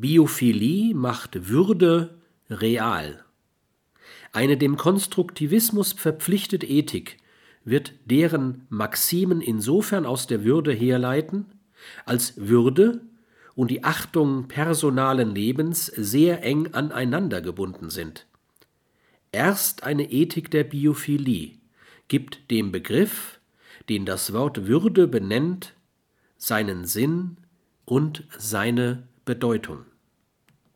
Biophilie macht Würde real. Eine dem Konstruktivismus verpflichtete Ethik wird deren Maximen insofern aus der Würde herleiten, als Würde und die Achtung personalen Lebens sehr eng aneinander gebunden sind. Erst eine Ethik der Biophilie gibt dem Begriff, den das Wort Würde benennt, seinen Sinn und seine Bedeutung